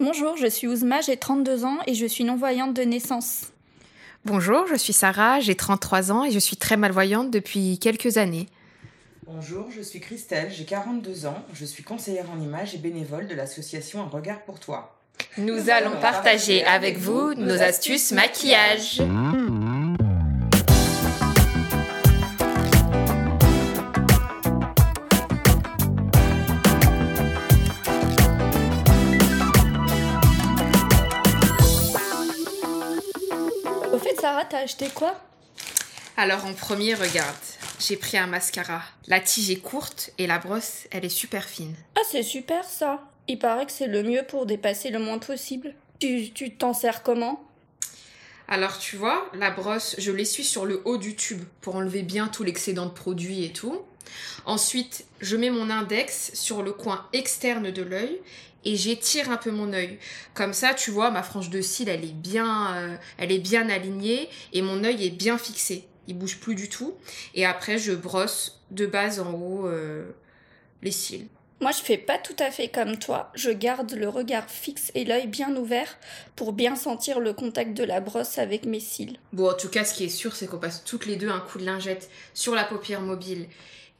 Bonjour, je suis Ouzma, j'ai 32 ans et je suis non-voyante de naissance. Bonjour, je suis Sarah, j'ai 33 ans et je suis très malvoyante depuis quelques années. Bonjour, je suis Christelle, j'ai 42 ans, je suis conseillère en images et bénévole de l'association Un regard pour toi. Nous, allons partager avec vous nos astuces maquillage. T'as acheté quoi? Alors en premier, regarde, j'ai pris un mascara. La tige est courte et la brosse, elle est super fine. Ah, c'est super ça. Il paraît que c'est le mieux pour dépasser le moins possible. Tu tu t'en sers comment? Alors tu vois, la brosse, je l'essuie sur le haut du tube pour enlever bien tout l'excédent de produit et tout. Ensuite, je mets mon index sur le coin externe de l'œil et j'étire un peu mon œil. Comme ça, tu vois, ma frange de cils, elle est bien, euh, elle est bien alignée et mon œil est bien fixé. Il bouge plus du tout. Et après, je brosse de base en haut euh, les cils. Moi, je fais pas tout à fait comme toi. Je garde le regard fixe et l'œil bien ouvert pour bien sentir le contact de la brosse avec mes cils. Bon, en tout cas, ce qui est sûr, c'est qu'on passe toutes les deux un coup de lingette sur la paupière mobile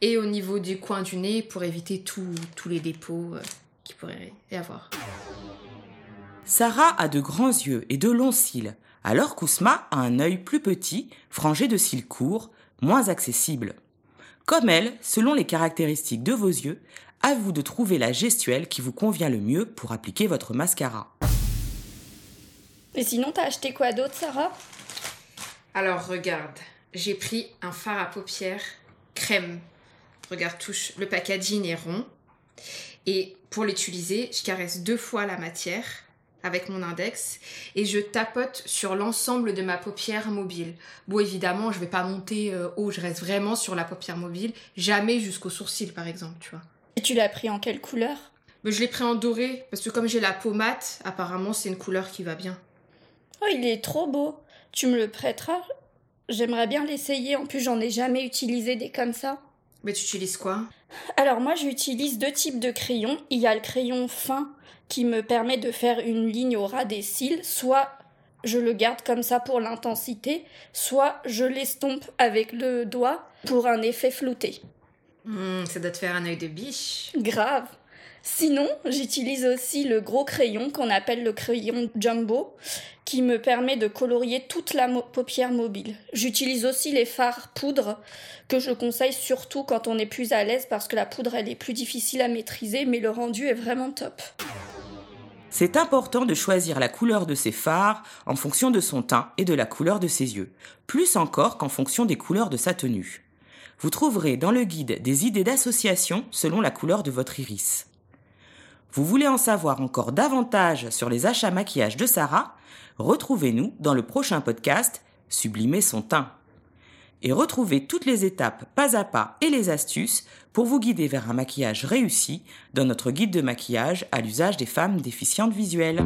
et au niveau du coin du nez pour éviter tous tous les dépôts euh, qu'il pourrait y avoir. Sarah a de grands yeux et de longs cils, alors qu'Ousma a un œil plus petit, frangé de cils courts, moins accessible. Comme elle, selon les caractéristiques de vos yeux, à vous de trouver la gestuelle qui vous convient le mieux pour appliquer votre mascara. Et sinon, t'as acheté quoi d'autre, Sarah? Alors, regarde, j'ai pris un fard à paupières crème. Regarde, touche, le packaging est rond. Et pour l'utiliser, je caresse deux fois la matière avec mon index et je tapote sur l'ensemble de ma paupière mobile. Bon, évidemment, je vais pas monter euh, haut, je reste vraiment sur la paupière mobile, jamais jusqu'au sourcil par exemple, tu vois. Et tu l'as pris en quelle couleur? Mais je l'ai pris en doré parce que comme j'ai la peau mate, apparemment c'est une couleur qui va bien. Oh, il est trop beau. Tu me le prêteras? J'aimerais bien l'essayer. En plus, j'en ai jamais utilisé des comme ça. Mais tu utilises quoi? Alors moi j'utilise deux types de crayons. Il y a le crayon fin qui me permet de faire une ligne au ras des cils, soit je le garde comme ça pour l'intensité, soit je l'estompe avec le doigt pour un effet flouté. Hmm, Ça doit te faire un œil de biche. Grave. Sinon, j'utilise aussi le gros crayon qu'on appelle le crayon jumbo, qui me permet de colorier toute la paupière mobile. J'utilise aussi les fards poudre, que je conseille surtout quand on est plus à l'aise parce que la poudre elle est plus difficile à maîtriser, mais le rendu est vraiment top. C'est important de choisir la couleur de ses fards en fonction de son teint et de la couleur de ses yeux, plus encore qu'en fonction des couleurs de sa tenue. Vous trouverez dans le guide des idées d'association selon la couleur de votre iris. Vous voulez en savoir encore davantage sur les achats maquillage de Sarah? Retrouvez-nous dans le prochain podcast Sublimer son teint. Et retrouvez toutes les étapes pas à pas et les astuces pour vous guider vers un maquillage réussi dans notre guide de maquillage à l'usage des femmes déficientes visuelles.